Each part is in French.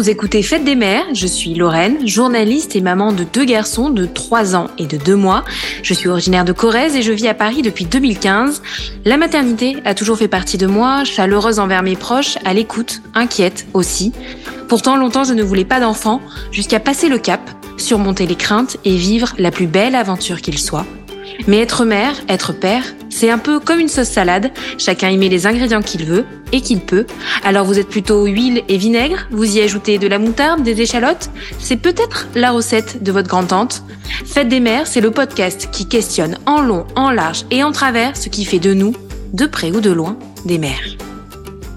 vous écoutez Fête des mères, je suis Lorraine, journaliste et maman de deux garçons de 3 ans et de 2 mois. Je suis originaire de Corrèze et je vis à Paris depuis 2015. La maternité a toujours fait partie de moi, chaleureuse envers mes proches, à l'écoute, inquiète aussi. Pourtant, longtemps je ne voulais pas d'enfant, jusqu'à passer le cap, surmonter les craintes et vivre la plus belle aventure qu'il soit. Mais être mère, être père, c'est un peu comme une sauce salade. Chacun y met les ingrédients qu'il veut et qu'il peut. Alors vous êtes plutôt huile et vinaigre, vous y ajoutez de la moutarde, des échalotes? C'est peut-être la recette de votre grand-tante. Fête des mères, c'est le podcast qui questionne en long, en large et en travers ce qui fait de nous, de près ou de loin, des mères.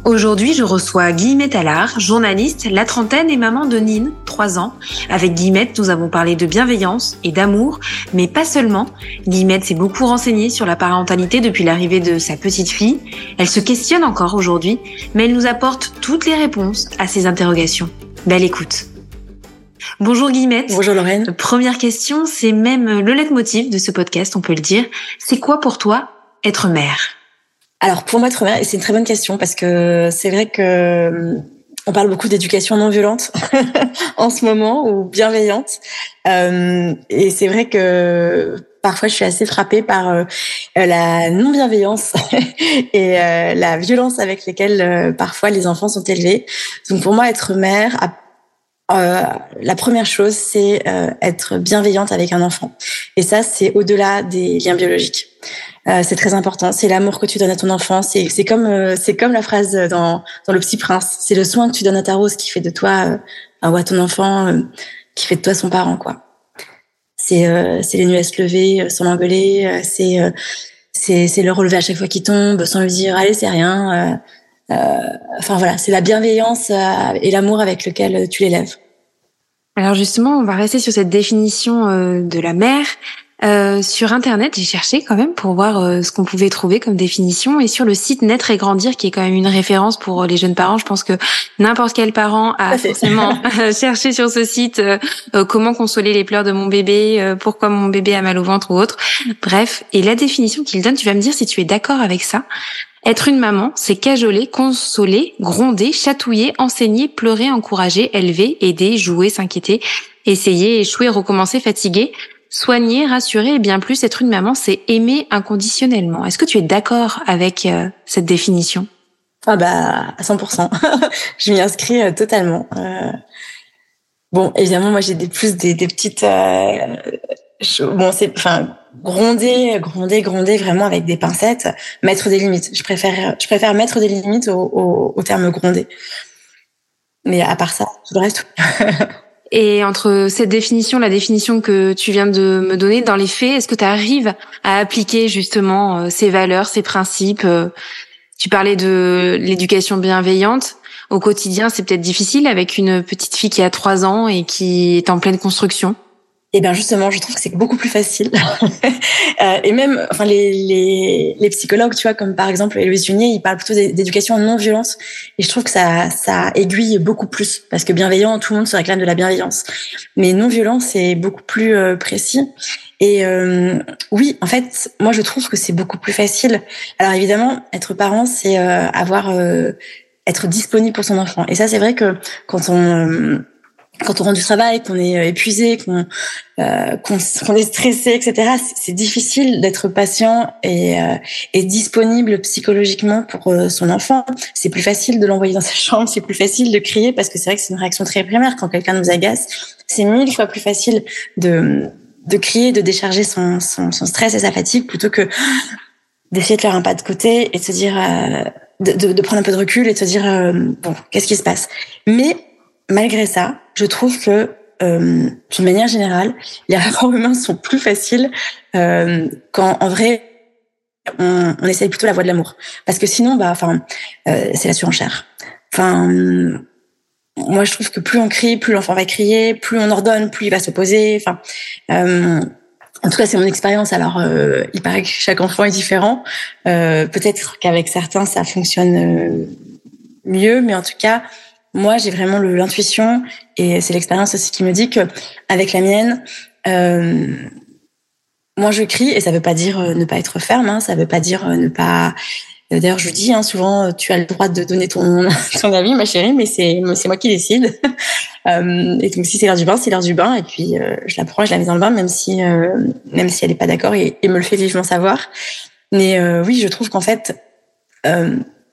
Aujourd'hui, je reçois Guillemette Allard, journaliste, la trentaine et maman de Nine, 3 ans. Avec Guillemette, nous avons parlé de bienveillance et d'amour, mais pas seulement. Guillemette s'est beaucoup renseignée sur la parentalité depuis l'arrivée de sa petite fille. Elle se questionne encore aujourd'hui, mais elle nous apporte toutes les réponses à ses interrogations. Belle écoute. Bonjour Guillemette. Bonjour Lorraine. Première question, c'est même le leitmotiv de ce podcast, on peut le dire. C'est quoi pour toi être mère? Alors pour moi, être mère, c'est une très bonne question parce que c'est vrai que euh, on parle beaucoup d'éducation non violente en ce moment ou bienveillante, euh, et c'est vrai que parfois je suis assez frappée par euh, la non bienveillance et la violence avec lesquelles parfois les enfants sont élevés. Donc pour moi, être mère, la première chose, c'est être bienveillante avec un enfant, et ça c'est au-delà des liens biologiques. Euh, c'est très important. C'est l'amour que tu donnes à ton enfant. C'est c'est comme euh, c'est comme la phrase dans dans le Petit Prince. C'est le soin que tu donnes à ta rose qui fait de toi euh, ou à ton enfant euh, qui fait de toi son parent quoi. C'est c'est les nuits à se sans l'engueuler. c'est c'est c'est le relever à chaque fois qu'il tombe sans lui dire allez c'est rien. enfin voilà, c'est la bienveillance et l'amour avec lequel tu l'élèves. Alors justement, on va rester sur cette définition de la mère. Euh, sur Internet, j'ai cherché quand même pour voir euh, ce qu'on pouvait trouver comme définition. Et sur le site Naître et Grandir, qui est quand même une référence pour euh, les jeunes parents, je pense que n'importe quel parent a forcément cherché sur ce site comment consoler les pleurs de mon bébé, pourquoi mon bébé a mal au ventre ou autre. Bref, et la définition qu'il donne, tu vas me dire si tu es d'accord avec ça. Être une maman, c'est cajoler, consoler, gronder, chatouiller, enseigner, pleurer, encourager, élever, aider, jouer, s'inquiéter, essayer, échouer, recommencer, fatiguer, soigner, rassurer et bien plus être une maman, c'est aimer inconditionnellement. Est-ce que tu es d'accord avec euh, cette définition? Ah bah à 100%. je m'y inscris euh, totalement. Euh... Bon, évidemment, moi j'ai des plus des, petites bon c'est enfin gronder gronder gronder vraiment avec des pincettes mettre des limites je préfère je préfère mettre des limites au, au terme gronder mais à part ça tout le reste Et entre cette définition, la définition que tu viens de me donner, dans les faits, est-ce que tu arrives à appliquer justement euh, ces valeurs, ces principes euh, Tu parlais de l'éducation bienveillante. Au quotidien, c'est peut-être difficile avec une petite fille qui a trois ans et qui est en pleine construction. Et eh bien justement, je trouve que c'est beaucoup plus facile. euh, et même, enfin les, les, les, psychologues, tu vois, comme par exemple Louise Junier, ils parlent plutôt d'éducation non violence. Et je trouve que ça, ça aiguille beaucoup plus parce que bienveillant, tout le monde se réclame de la bienveillance. Mais non violence, c'est beaucoup plus euh, précis. Et euh, oui, en fait, moi je trouve que c'est beaucoup plus facile. Alors évidemment, être parent, c'est euh, avoir euh, être disponible pour son enfant. Et ça, c'est vrai que quand on quand on rentre du travail, qu'on est euh, épuisé, qu'on euh, qu'on est stressé, etc., c'est difficile d'être patient et, euh, et, disponible psychologiquement pour euh, son enfant. C'est plus facile de l'envoyer dans sa chambre, c'est plus facile de crier parce que c'est vrai que c'est une réaction très primaire quand quelqu'un nous agace. C'est mille fois plus facile de, de crier, de décharger son, son, son stress et sa fatigue plutôt que d'essayer de faire un pas de côté et de se dire, euh, de, de, de, prendre un peu de recul et de se dire, bon, qu'est-ce qui se passe? Mais malgré ça, je trouve que euh, d'une manière générale, les rapports humains sont plus faciles euh, quand en vrai on, on essaye plutôt la voie de l'amour. Parce que sinon, bah, enfin, euh, c'est la surenchère. Enfin, moi je trouve que plus on crie, plus l'enfant va crier, plus on ordonne, plus il va s'opposer. Enfin, euh, en tout cas, c'est mon expérience. Alors, euh, il paraît que chaque enfant est différent. Euh, Peut-être qu'avec certains, ça fonctionne mieux, mais en tout cas, moi, j'ai vraiment l'intuition et c'est l'expérience aussi qui me dit que avec la mienne, euh, moi je crie et ça veut pas dire euh, ne pas être ferme, hein, ça veut pas dire euh, ne pas D'ailleurs, je dis hein, souvent, tu as le droit de donner ton, ton avis, ma chérie, mais c'est moi qui décide. Euh, et donc, si c'est l'heure du bain, c'est l'heure du bain. Et puis, euh, je la prends, je la mets dans le bain, même si même si elle n'est pas d'accord et, me le fait vivement savoir. Mais oui, je trouve qu'en fait,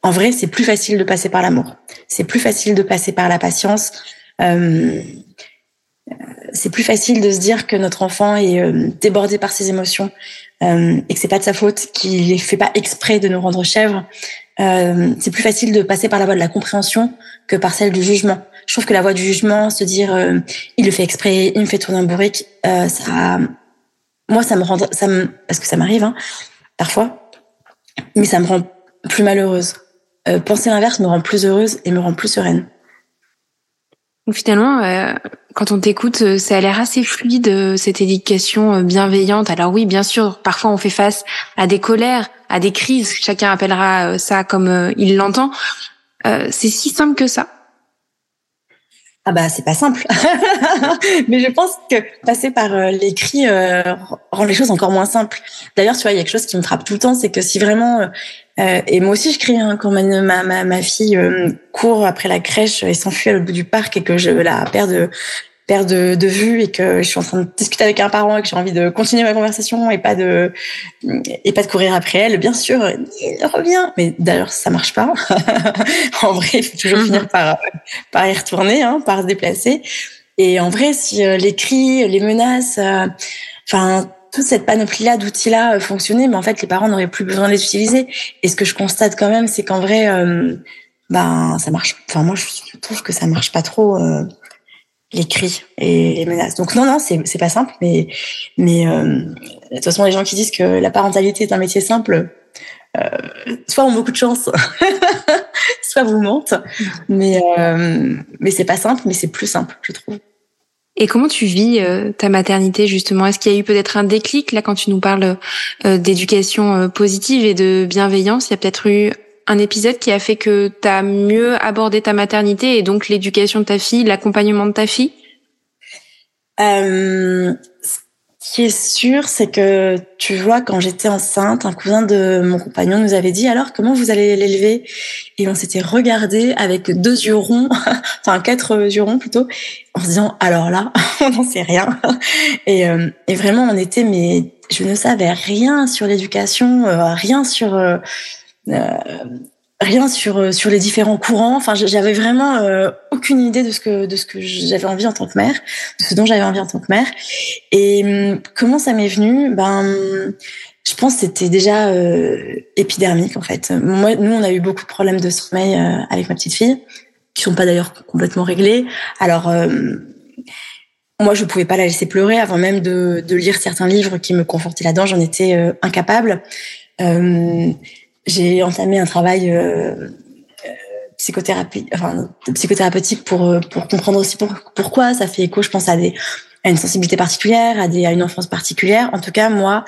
en vrai, c'est plus facile de passer par l'amour. C'est plus facile de passer par la patience. Euh, c'est plus facile de se dire que notre enfant est euh, débordé par ses émotions euh, et que c'est pas de sa faute, qu'il ne fait pas exprès de nous rendre chèvres. C'est plus facile de passer par la voie de la compréhension que par celle du jugement. Je trouve que la voie du jugement, se dire il le fait exprès, il me fait tourner un bourrique, ça, moi ça me rend, ça me, parce que ça m'arrive hein, parfois, mais ça me rend plus malheureuse. Penser l'inverse me rend plus heureuse et me rend plus sereine. Donc finalement, euh, quand on t'écoute, euh, ça a l'air assez fluide euh, cette éducation bienveillante. Alors oui, bien sûr, parfois on fait face à des colères, à des crises. Chacun appellera ça comme il l'entend. c'est si simple que ça. Ah bah c'est pas simple, mais je pense que passer par l'écrit rend les choses encore moins simples. D'ailleurs, tu vois, il y a quelque chose qui me frappe tout le temps, c'est que si vraiment euh, et moi aussi, je crie hein, quand ma, ma, ma fille euh, court après la crèche et s'enfuit au bout du parc et que je la perds de, de, de vue et que je suis en train de discuter avec un parent et que j'ai envie de continuer ma conversation et pas de et pas de courir après elle. Bien sûr, elle revient. Mais d'ailleurs, ça marche pas. en vrai, il faut toujours mm-hmm. finir par par y retourner, hein, par se déplacer. Et en vrai, si euh, les cris, les menaces, enfin toute cette panoplie-là d'outils-là euh, fonctionnait, mais en fait, les parents n'auraient plus besoin de les utiliser. Et ce que je constate quand même, c'est qu'en vrai, euh, ben, ça marche. Enfin, moi, je trouve que ça marche pas trop euh, les cris et les menaces. Donc non, non, c'est c'est pas simple, mais mais euh, de toute façon, les gens qui disent que la parentalité est un métier simple, euh, soit ont beaucoup de chance, soit vous mentent. Mais euh, mais c'est pas simple, mais c'est plus simple, je trouve. Et comment tu vis euh, ta maternité justement? Est-ce qu'il y a eu peut-être un déclic là quand tu nous parles euh, d'éducation euh, positive et de bienveillance? Il y a peut-être eu un épisode qui a fait que tu as mieux abordé ta maternité et donc l'éducation de ta fille, l'accompagnement de ta fille? Ce qui est sûr, c'est que tu vois, quand j'étais enceinte, un cousin de mon compagnon nous avait dit alors comment vous allez l'élever? Et on s'était regardé avec deux yeux ronds, enfin quatre yeux ronds plutôt, en se disant alors là, on n'en sait rien. Et, euh, et, vraiment, on était mais je ne savais rien sur l'éducation, euh, rien sur euh, rien sur euh, sur les différents courants. Enfin, j'avais vraiment euh, aucune idée de ce que de ce que j'avais envie en tant que mère, de ce dont j'avais envie en tant que mère. Et hum, comment ça m'est venu? Ben, je pense que c'était déjà euh, épidermique en fait. Moi, nous, on a eu beaucoup de problèmes de sommeil avec ma petite fille, qui sont pas d'ailleurs complètement réglés. Alors moi, je pouvais pas la laisser pleurer avant même de, lire certains livres qui me confortaient là-dedans. J'en étais incapable. Euh, j'ai entamé un travail euh, euh, psychothérapie, enfin psychothérapeutique pour euh, pour comprendre aussi pourquoi ça fait écho. Je pense à des à une sensibilité particulière, à des à une enfance particulière. En tout cas, moi,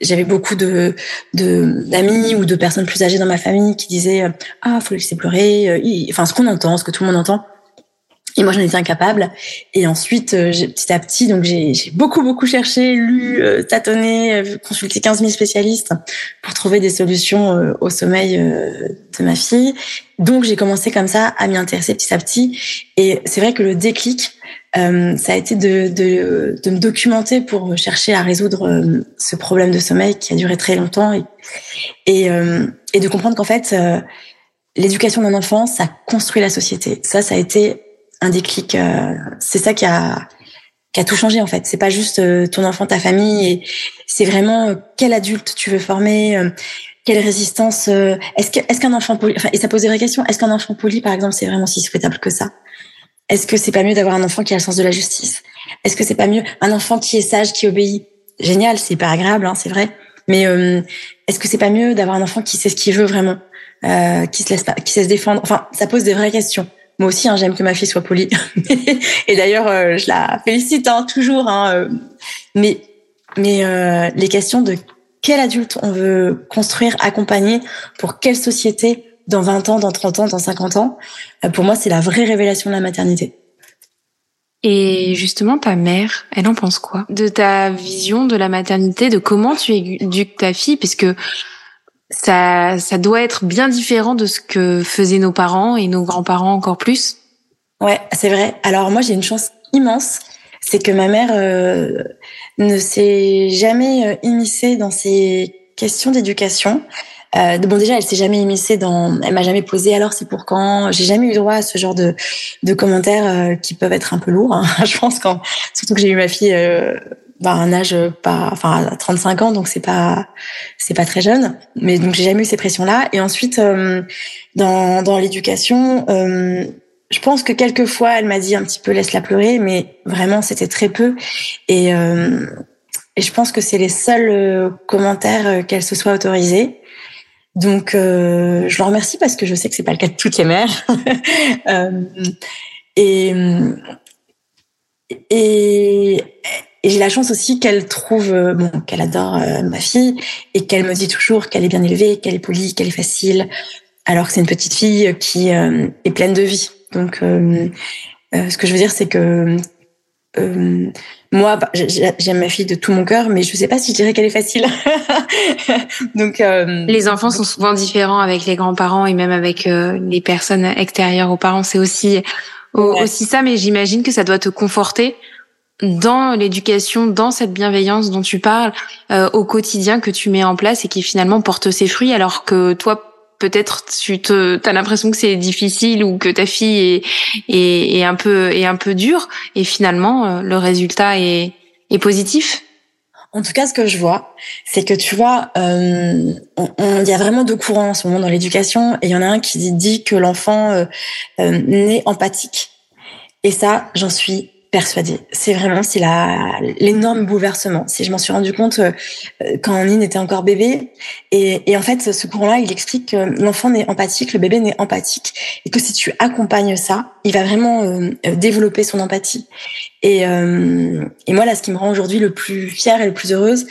j'avais beaucoup de d'amis ou de personnes plus âgées dans ma famille qui disaient ah faut le laisser pleurer. Enfin, ce qu'on entend, ce que tout le monde entend. Et moi, j'en étais incapable. Et ensuite, euh, petit à petit, donc j'ai beaucoup, beaucoup cherché, lu, euh, tâtonné, euh, consulté 15 000 spécialistes pour trouver des solutions au sommeil de ma fille. Donc, j'ai commencé comme ça à m'y intéresser petit à petit. Et c'est vrai que le déclic, ça a été de, de, de, me documenter pour chercher à résoudre ce problème de sommeil qui a duré très longtemps et, et, et de comprendre qu'en fait, l'éducation d'un enfant, ça construit la société. Ça, ça a été un déclic. Euh, c'est ça qui a qui a tout changé en fait. C'est pas juste euh, ton enfant, ta famille, et c'est vraiment euh, quel adulte tu veux former, quelle résistance. est-ce est-ce qu'un enfant poli, enfin, et ça pose des vraies questions. Est-ce qu'un enfant poli, par exemple, c'est vraiment si souhaitable que ça? Est-ce que c'est pas mieux d'avoir un enfant qui a le sens de la justice? Est-ce que c'est pas mieux un enfant qui est sage, qui obéit? Génial, c'est hyper agréable, hein, c'est vrai. Mais est-ce que c'est pas mieux d'avoir un enfant qui sait ce qu'il veut vraiment, qui se laisse pas, qui sait se défendre? Enfin, ça pose des vraies questions. Moi aussi, hein, j'aime que ma fille soit polie. et d'ailleurs, euh, je la félicite hein, toujours. Hein, euh. mais mais euh, les questions de quel adulte on veut construire, accompagner, pour quelle société dans 20 ans, dans 30 ans, dans 50 ans, pour moi, c'est la vraie révélation de la maternité. Et justement, ta mère, elle en pense quoi? De ta vision de la maternité, de comment tu éduques ta fille? Puisque ça, ça doit être bien différent de ce que faisaient nos parents et nos grands-parents encore plus. Ouais, c'est vrai. Alors moi, j'ai une chance immense, c'est que ma mère euh, ne s'est jamais euh, immiscée dans ces questions d'éducation. Euh, bon, déjà, elle s'est jamais immiscée dans, elle m'a jamais posé. Alors, c'est pour quand? J'ai jamais eu droit à ce genre de, de commentaires euh, qui peuvent être un peu lourds. Hein. Je pense quand, surtout que j'ai eu ma fille euh, bah, un âge pas, enfin, à 35 ans, donc c'est pas, c'est pas très jeune. Mais donc j'ai jamais eu ces pressions-là. Et ensuite, euh, dans, dans l'éducation, euh, je pense que quelquefois, elle m'a dit un petit peu laisse-la pleurer, mais vraiment c'était très peu. Et, euh, et je pense que c'est les seuls euh, commentaires euh, qu'elle se soit autorisée. Donc, euh, je leur remercie parce que je sais que c'est pas le cas de toutes les mères. et et et j'ai la chance aussi qu'elle trouve, euh, bon, qu'elle adore euh, ma fille et qu'elle me dit toujours qu'elle est bien élevée, qu'elle est polie, qu'elle est facile, alors que c'est une petite fille qui euh, est pleine de vie. Donc, ce que je veux dire, c'est que moi, bah, j'aime ma fille de tout mon cœur, mais je sais pas si je dirais qu'elle est facile. Donc, les enfants sont souvent différents avec les grands-parents et même avec les personnes extérieures aux parents. C'est aussi aussi ça, mais j'imagine que ça doit te conforter dans l'éducation, dans cette bienveillance dont tu parles euh, au quotidien que tu mets en place et qui finalement porte ses fruits, alors que toi peut-être tu te as l'impression que c'est difficile ou que ta fille est, est, est un peu est un peu dure et finalement euh, le résultat est, est positif. En tout cas, ce que je vois, c'est que tu vois, euh, il y a vraiment deux courants en ce moment dans l'éducation, et il y en a un qui dit que l'enfant euh, euh, naît empathique. Et ça, j'en suis persuadée. C'est vraiment c'est la l'énorme bouleversement. Si je m'en suis rendu compte euh, quand Nine était encore bébé, et, et en fait ce courant-là, il explique que l'enfant n'est empathique, le bébé n'est empathique, et que si tu accompagnes ça, il va vraiment euh, développer son empathie. Et, euh, et moi là, ce qui me rend aujourd'hui le plus fière et le plus heureuse,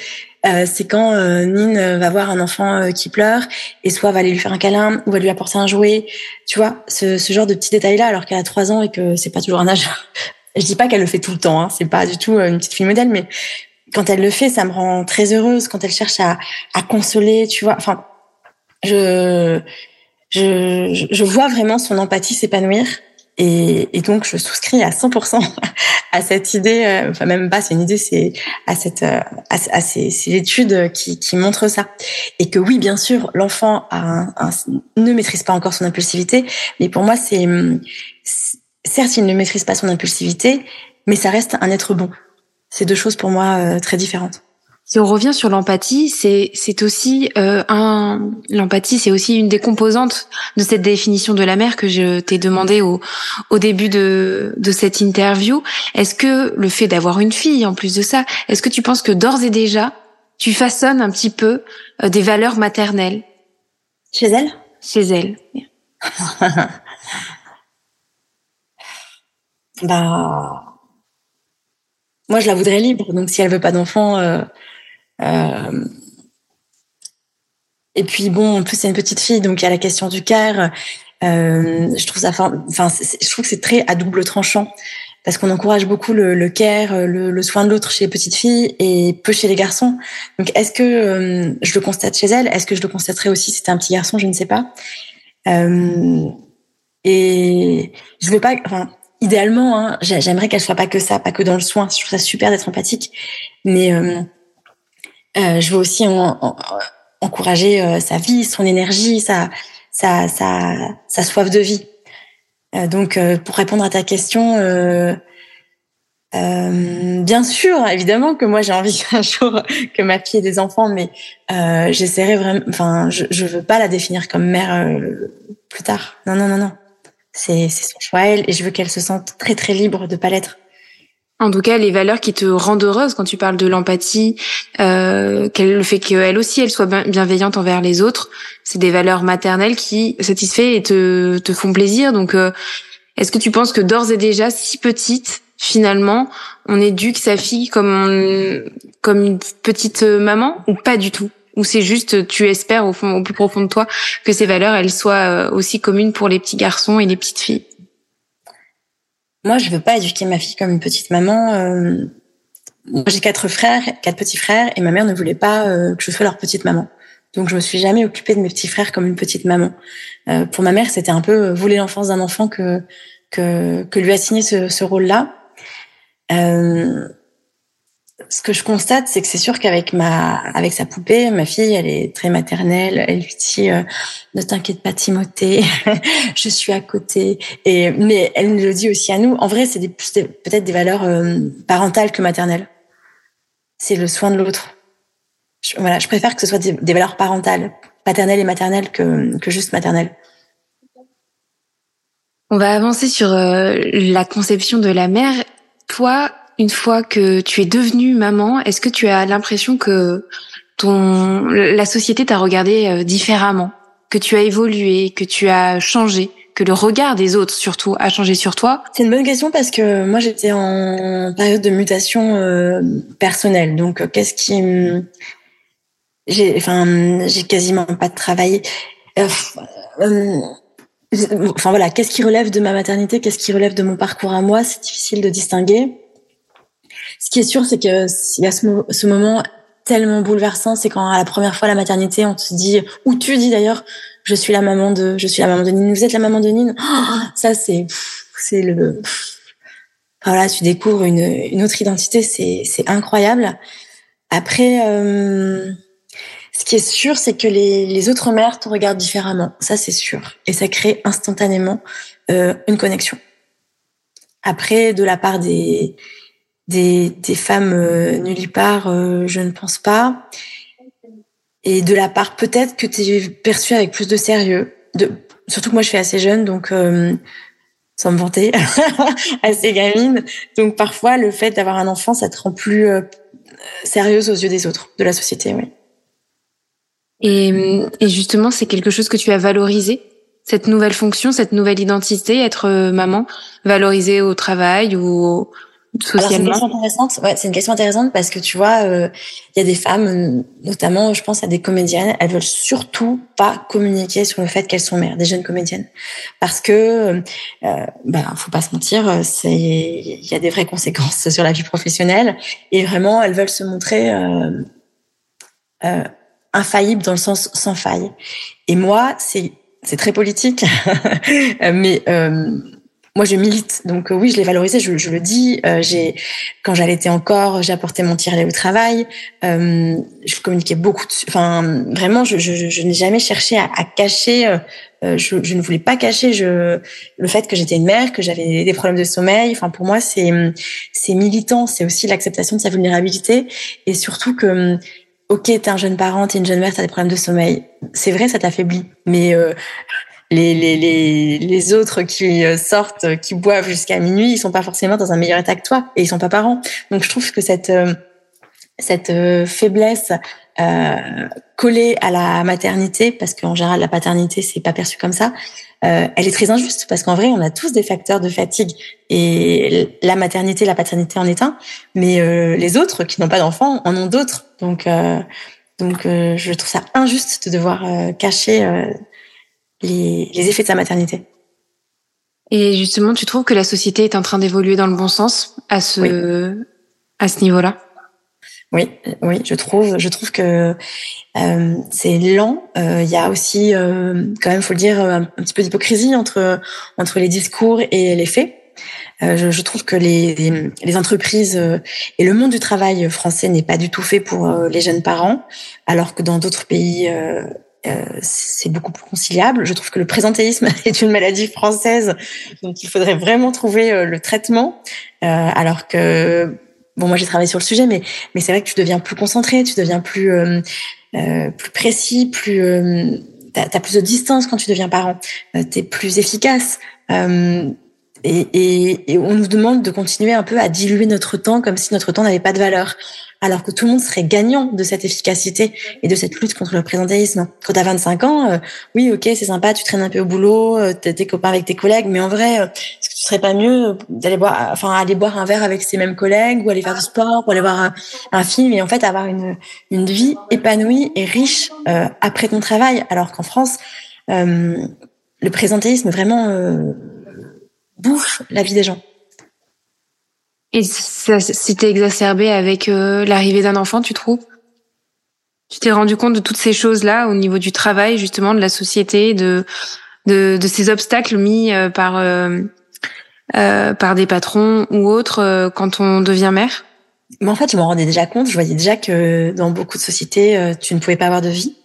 euh, c'est quand euh, Nine va voir un enfant qui pleure et soit va aller lui faire un câlin ou va lui apporter un jouet, tu vois, ce, ce genre de petits détails là, alors qu'elle a trois ans et que c'est pas toujours un âge je dis pas qu'elle le fait tout le temps, hein, c'est pas du tout euh, une petite fille modèle, mais quand elle le fait, ça me rend très heureuse. Quand elle cherche à, à consoler, tu vois. Enfin, je, je, je vois vraiment son empathie s'épanouir. Et, donc, je souscris à 100% à cette idée, euh, enfin même pas, c'est une idée, c'est à cette, euh, à, ces, études qui, qui montrent ça. Et que oui, bien sûr, l'enfant a ne maîtrise pas encore son impulsivité, mais pour moi, c'est certes, il ne maîtrise pas son impulsivité, mais ça reste un être bon. C'est deux choses pour moi euh, très différentes. Si on revient sur l'empathie, c'est c'est aussi euh, un l'empathie, c'est aussi une des composantes de cette définition de la mère que je t'ai demandé au au début de de cette interview. Est-ce que le fait d'avoir une fille, en plus de ça, est-ce que tu penses que d'ores et déjà tu façonnes un petit peu euh, des valeurs maternelles? Chez elle? Chez elle. bah moi je la voudrais libre donc si elle veut pas d'enfant euh, euh, et puis bon en plus c'est une petite fille donc il y a la question du cœur euh, je trouve ça enfin je trouve que c'est très à double tranchant parce qu'on encourage beaucoup le, le care, le, le, soin de l'autre chez les petites filles et peu chez les garçons. Donc, est-ce que euh, je le constate chez elle? Est-ce que je le constaterais aussi si c'était un petit garçon? Je ne sais pas. Euh, et je veux pas. Enfin, idéalement, hein, j'aimerais qu'elle soit pas que ça, pas que dans le soin. Je trouve ça super d'être empathique, mais euh, euh, je veux aussi encourager euh, sa vie, son énergie, sa, sa, sa, sa soif de vie. Euh, donc, euh, pour répondre à ta question, bien sûr, évidemment que moi j'ai envie un jour que ma fille ait des enfants, mais j'essaierai vraiment. Enfin, je, je veux pas la définir comme mère plus tard. Non, non, non, non c'est son choix elle et je veux qu'elle se sente très très libre de pas l'être. En tout cas, les valeurs qui te rendent heureuse quand tu parles de l'empathie, euh, le fait qu'elle aussi elle soit bienveillante envers les autres, c'est des valeurs maternelles qui satisfait et te, te font plaisir. Donc, euh, est-ce que tu penses que d'ores et déjà, si petite, finalement, on éduque sa fille comme comme une petite maman ou pas du tout? Ou c'est juste tu espères au fond au plus profond de toi que ces valeurs elles soient euh, aussi communes pour les petits garçons et les petites filles? Moi, je veux pas éduquer ma fille comme une petite maman. Euh, j'ai quatre frères, quatre petits frères, et ma mère ne voulait pas euh, que je sois leur petite maman. Donc je me suis jamais occupée de mes petits frères comme une petite maman. Euh, pour ma mère, c'était un peu voler l'enfance d'un enfant que, que que lui a signé ce, ce rôle-là. Euh, ce que je constate, c'est que c'est sûr qu'avec ma, avec sa poupée, ma fille, elle est très maternelle. Elle lui dit euh, "Ne t'inquiète pas, Timothée, je suis à côté." Et mais elle nous le dit aussi à nous. En vrai, c'est peut-être des valeurs euh, parentales que maternelles. C'est le soin de l'autre. Voilà, je préfère que ce soit des, des, valeurs parentales, paternelles et maternelles, que, que juste maternelles. On va avancer sur euh, la conception de la mère. Toi, une fois que tu es devenue maman, est-ce que tu as l'impression que ton la société t'a regardé euh, différemment, que tu as évolué, que tu as changé, que le regard des autres surtout a changé sur toi? C'est une bonne question parce que moi j'étais en période de mutation euh, personnelle. Donc euh, qu'est-ce qui j'ai enfin j'ai quasiment pas de travail. enfin voilà, qu'est-ce qui relève de ma maternité, qu'est-ce qui relève de mon parcours à moi, c'est difficile de distinguer. Ce qui est sûr, c'est que il y a ce, moment tellement bouleversant, c'est quand à la première fois la maternité, on te dit, ou tu dis d'ailleurs, je suis la maman de, je suis la maman de Nine, vous êtes la maman de Nine? Oh, ça, c'est, c'est le, voilà, tu découvres une, une autre identité, c'est, c'est incroyable. Après, euh, ce qui est sûr, c'est que les, les autres mères te regardent différemment. Ça, c'est sûr. Et ça crée instantanément euh, une connexion. Après, de la part des, des, des femmes euh, nullipares, euh, je ne pense pas. Et de la part peut-être que tu es perçue avec plus de sérieux. De, surtout que moi je suis assez jeune, donc euh, sans me vanter, assez gamine. Donc parfois le fait d'avoir un enfant, ça te rend plus euh, sérieuse aux yeux des autres, de la société, oui. Et, et justement, c'est quelque chose que tu as valorisé cette nouvelle fonction, cette nouvelle identité, être maman, valorisée au travail ou c'est une question intéressante. Ouais, c'est une question intéressante parce que tu vois, il euh, y a des femmes, notamment, je pense à des comédiennes, elles veulent surtout pas communiquer sur le fait qu'elles sont mères, des jeunes comédiennes, parce que, euh, ben, faut pas se mentir, c'est il y a des vraies conséquences sur la vie professionnelle et vraiment, elles veulent se montrer euh, euh, infaillibles dans le sens sans faille. Et moi, c'est c'est très politique, mais euh, moi je milite donc euh, oui je l'ai valorisé je, je le dis. Euh, j'ai quand j'allaitais encore j'ai apporté mon tirelet au travail. Euh, je communiquais beaucoup enfin vraiment je, je, je n'ai jamais cherché à, à cacher euh, euh, je, je, ne voulais pas cacher je le fait que j'étais une mère que j'avais des problèmes de sommeil. Enfin pour moi c'est c'est militant c'est aussi l'acceptation de sa vulnérabilité. Et surtout que ok t'es un jeune parent t'es une jeune mère t'as des problèmes de sommeil. C'est vrai ça t'affaiblit mais euh, les, les, les, les autres qui euh, sortent, qui boivent jusqu'à minuit, ils sont pas forcément dans un meilleur état que toi et ils sont pas parents. Donc je trouve que cette euh, cette euh, faiblesse euh, collée à la maternité, parce qu'en général la paternité c'est pas perçu comme ça, euh, elle est très injuste parce qu'en vrai on a tous des facteurs de fatigue et la maternité, la paternité en est un, mais euh, les autres qui n'ont pas d'enfants en ont d'autres. Donc donc je trouve ça injuste de devoir cacher les, les effets de sa maternité. Et justement, tu trouves que la société est en train d'évoluer dans le bon sens à ce oui. à ce niveau-là? Oui, oui, je trouve. Je trouve que euh, c'est lent. Euh, il y a aussi, euh, quand même, faut le dire, un, un petit peu d'hypocrisie entre entre les discours et les faits. Euh, je, je, trouve que les, les, les, entreprises et le monde du travail français n'est pas du tout fait pour les jeunes parents, alors que dans d'autres pays euh, c'est beaucoup plus conciliable. Je trouve que le présentéisme est une maladie française, donc il faudrait vraiment trouver euh, le traitement. Euh, alors que bon, moi j'ai travaillé sur le sujet, mais mais c'est vrai que tu deviens plus concentré, tu deviens plus plus précis, plus t'as as plus de distance quand tu deviens parent, t'es plus efficace. Et, et, et, on nous demande de continuer un peu à diluer notre temps comme si notre temps n'avait pas de valeur alors que tout le monde serait gagnant de cette efficacité et de cette lutte contre le présentéisme. Quand tu as 25 ans, euh, oui, ok, c'est sympa, tu traînes un peu au boulot, euh, tu tes copains avec tes collègues, mais en vrai, euh, est-ce que tu serais pas mieux d'aller boire, enfin, aller boire un verre avec ces mêmes collègues ou aller faire du sport ou aller voir un, un film et en fait avoir une, une vie épanouie et riche euh, après ton travail, alors qu'en France, euh, le présentéisme vraiment bouffe la vie des gens. Et ça s'était exacerbé avec euh, l'arrivée d'un enfant, tu trouves? Tu t'es rendu compte de toutes ces choses-là au niveau du travail, justement, de la société, de de, de ces obstacles mis euh, par euh, euh, par des patrons ou autres quand on devient mère? Mais en fait, je m'en rendais déjà compte. Je voyais déjà que dans beaucoup de sociétés, tu ne pouvais pas avoir de vie.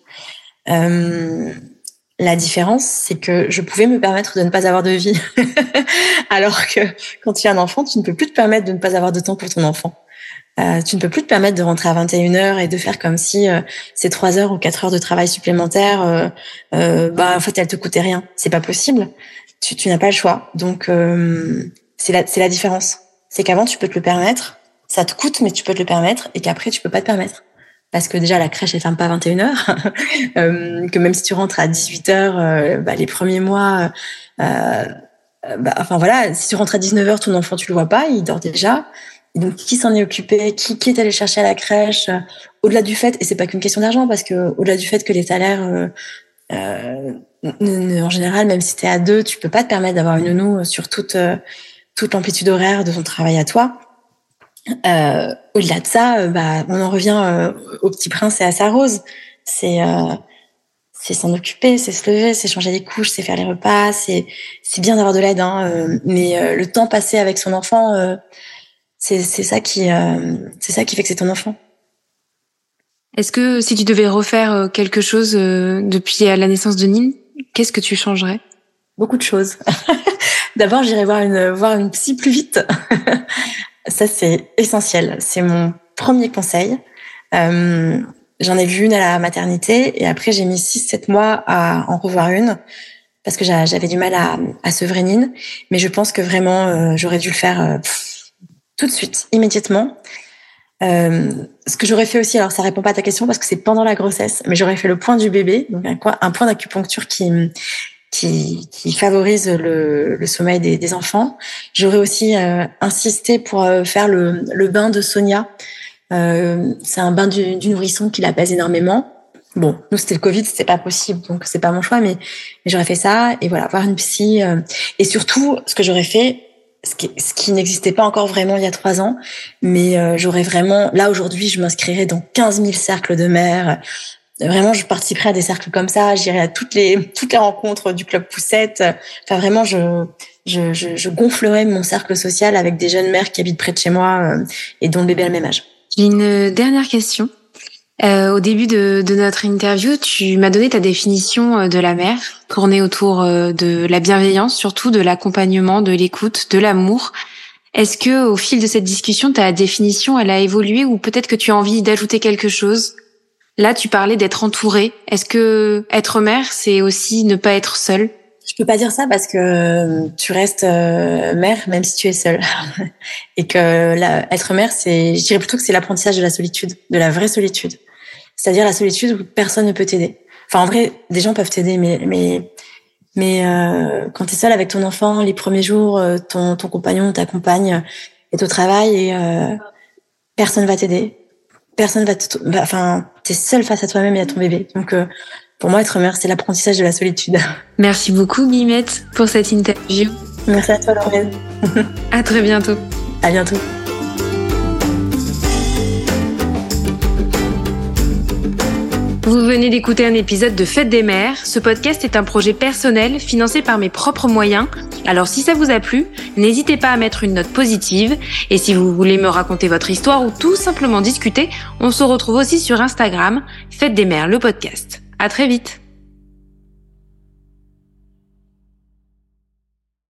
La différence, c'est que je pouvais me permettre de ne pas avoir de vie, alors que quand tu as un enfant, tu ne peux plus te permettre de ne pas avoir de temps pour ton enfant. Euh, tu ne peux plus te permettre de rentrer à 21h et de faire comme si euh, ces 3 heures ou 4 heures de travail supplémentaires, euh, euh, bah en fait elles te coûtaient rien. C'est pas possible. Tu, tu n'as pas le choix. Donc euh, c'est la la différence. C'est qu'avant tu peux te le permettre, ça te coûte mais tu peux te le permettre et qu'après tu peux pas te permettre. Parce que déjà la crèche elle ferme pas à 21h, que même si tu rentres à 18h, bah, les premiers mois, bah, enfin voilà, si tu rentres à 19h, ton enfant tu le vois pas, il dort déjà. Donc, qui s'en est occupé? Qui, est allé chercher à la crèche? Euh, Au-delà du fait, et c'est pas qu'une question d'argent, parce que au-delà du fait que les salaires, euh, euh, en général, même si tu es à deux, tu peux pas te permettre d'avoir une nounou sur toute euh, toute l'amplitude horaire de ton travail à toi. Euh, au-delà de ça, bah, on en revient au petit prince et à sa rose. C'est c'est s'en occuper, c'est se lever, c'est changer les couches, c'est faire les repas, c'est c'est bien d'avoir de l'aide, hein, mais le temps passé avec son enfant c'est ça qui euh, c'est ça qui fait que c'est ton enfant. Est-ce que si tu devais refaire euh, quelque chose euh, depuis la naissance de Nine, qu'est-ce que tu changerais? Beaucoup de choses. D'abord, j'irai voir une voir une psy plus vite. ça c'est essentiel. C'est mon premier conseil. Euh, J'en ai vu une à la maternité et après j'ai mis 6-7 mois à en revoir une parce que j'avais du mal à, à Nine. Mais je pense que vraiment j'aurais dû le faire tout de suite, immédiatement. Euh, ce que j'aurais fait aussi, alors ça répond pas à ta question parce que c'est pendant la grossesse, mais j'aurais fait le point du bébé, donc un, un point d'acupuncture qui, qui, qui favorise le, le sommeil des, des enfants. J'aurais aussi euh, insisté pour euh, faire le, le, bain de Sonia. Euh, c'est un bain du, du nourrisson qui la énormément. Bon, nous c'était le Covid, c'était pas possible, donc c'est pas mon choix, mais, mais j'aurais fait ça et voilà, voir une psy. Euh, et surtout, ce que j'aurais fait, ce qui, ce qui n'existait pas encore vraiment il y a trois ans. Mais euh, j'aurais vraiment, là aujourd'hui, je m'inscrirais dans 15 000 cercles de mères. Vraiment, je participerais à des cercles comme ça. J'irais à toutes les toutes les rencontres du club Poussette. Enfin, vraiment, je je, je, je gonflerais mon cercle social avec des jeunes mères qui habitent près de chez moi euh, et dont le bébé a le même âge. J'ai une dernière question. Euh, au début de, de, notre interview, tu m'as donné ta définition euh, de la mère, tournée autour euh, de la bienveillance, surtout de l'accompagnement, de l'écoute, de l'amour. Est-ce que au fil de cette discussion, ta définition, elle a évolué ou peut-être que tu as envie d'ajouter quelque chose? Là, tu parlais d'être entourée. Est-ce que être mère, c'est aussi ne pas être seule? Je peux pas dire ça parce que tu restes mère même si tu es seule et que la, être mère c'est je dirais plutôt que c'est l'apprentissage de la solitude de la vraie solitude c'est-à-dire la solitude où personne ne peut t'aider. Enfin, en vrai, des gens peuvent t'aider, mais mais mais euh, quand tu es seul avec ton enfant, les premiers jours, euh, ton ton compagnon, ta compagne est au travail et euh, personne va t'aider. Personne va te, enfin, t'es seul face à toi-même et à ton bébé. Donc euh, pour moi, être mère, c'est l'apprentissage de la solitude. Merci beaucoup, Mimette, pour cette interview. Merci à toi, Lorraine. à très bientôt. À bientôt. Vous venez d'écouter un épisode de Fête des mères. Ce podcast est un projet personnel financé par mes propres moyens. Alors si ça vous a plu, n'hésitez pas à mettre une note positive. Et si vous voulez me raconter votre histoire ou tout simplement discuter, on se retrouve aussi sur Instagram, Fête des mères, le podcast. À très vite.